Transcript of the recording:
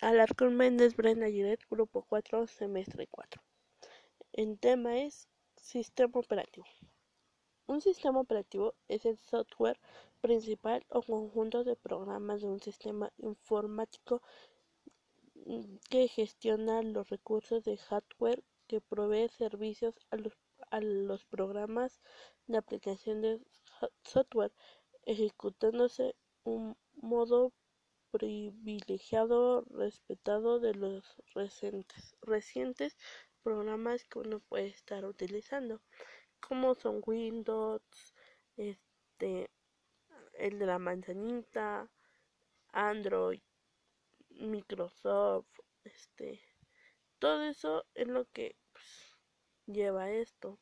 Alarcón Méndez, Brenda Giret, Grupo 4, Semestre 4. El tema es Sistema Operativo. Un sistema operativo es el software principal o conjunto de programas de un sistema informático que gestiona los recursos de hardware que provee servicios a los, a los programas de aplicación de software, ejecutándose un modo privilegiado respetado de los recientes, programas que uno puede estar utilizando, como son Windows, este, el de la manzanita, Android, Microsoft, este, todo eso es lo que pues, lleva esto.